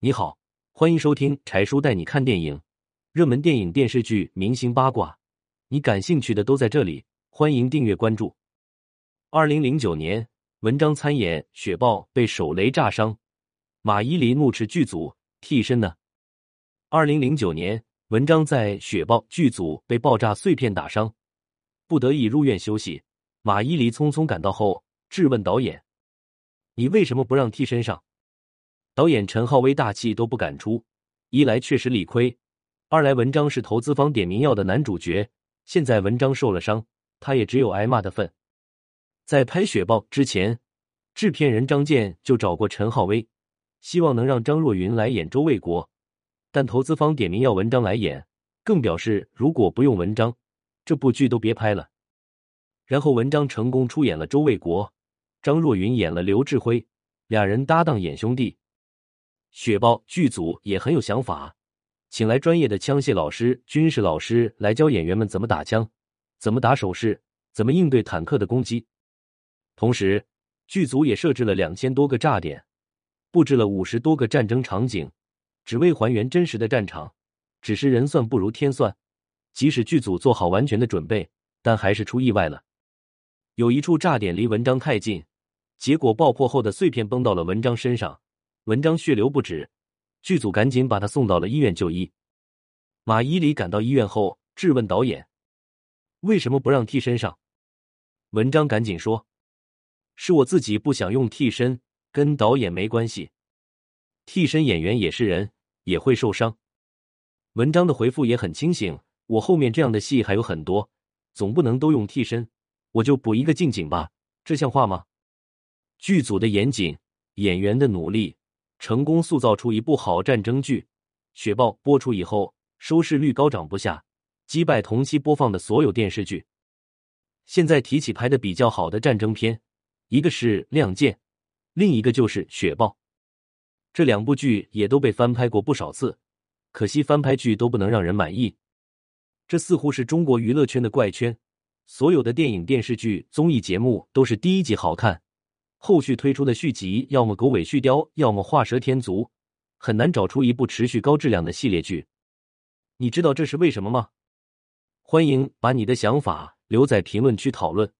你好，欢迎收听柴叔带你看电影，热门电影、电视剧、明星八卦，你感兴趣的都在这里。欢迎订阅关注。二零零九年，文章参演《雪豹》被手雷炸伤，马伊琍怒斥剧组替身呢。二零零九年，文章在《雪豹》剧组被爆炸碎片打伤，不得已入院休息。马伊琍匆匆赶到后，质问导演：“你为什么不让替身上？”导演陈浩威大气都不敢出，一来确实理亏，二来文章是投资方点名要的男主角，现在文章受了伤，他也只有挨骂的份。在拍《雪豹》之前，制片人张健就找过陈浩威，希望能让张若昀来演周卫国，但投资方点名要文章来演，更表示如果不用文章，这部剧都别拍了。然后文章成功出演了周卫国，张若昀演了刘志辉，俩人搭档演兄弟。雪豹剧组也很有想法，请来专业的枪械老师、军事老师来教演员们怎么打枪、怎么打手势、怎么应对坦克的攻击。同时，剧组也设置了两千多个炸点，布置了五十多个战争场景，只为还原真实的战场。只是人算不如天算，即使剧组做好完全的准备，但还是出意外了。有一处炸点离文章太近，结果爆破后的碎片崩到了文章身上。文章血流不止，剧组赶紧把他送到了医院就医。马伊琍赶到医院后，质问导演：“为什么不让替身上？”文章赶紧说：“是我自己不想用替身，跟导演没关系。替身演员也是人，也会受伤。”文章的回复也很清醒：“我后面这样的戏还有很多，总不能都用替身，我就补一个近景吧，这像话吗？”剧组的严谨，演员的努力。成功塑造出一部好战争剧，《雪豹》播出以后，收视率高涨不下，击败同期播放的所有电视剧。现在提起拍的比较好的战争片，一个是《亮剑》，另一个就是《雪豹》。这两部剧也都被翻拍过不少次，可惜翻拍剧都不能让人满意。这似乎是中国娱乐圈的怪圈，所有的电影、电视剧、综艺节目都是第一集好看。后续推出的续集，要么狗尾续貂，要么画蛇添足，很难找出一部持续高质量的系列剧。你知道这是为什么吗？欢迎把你的想法留在评论区讨论。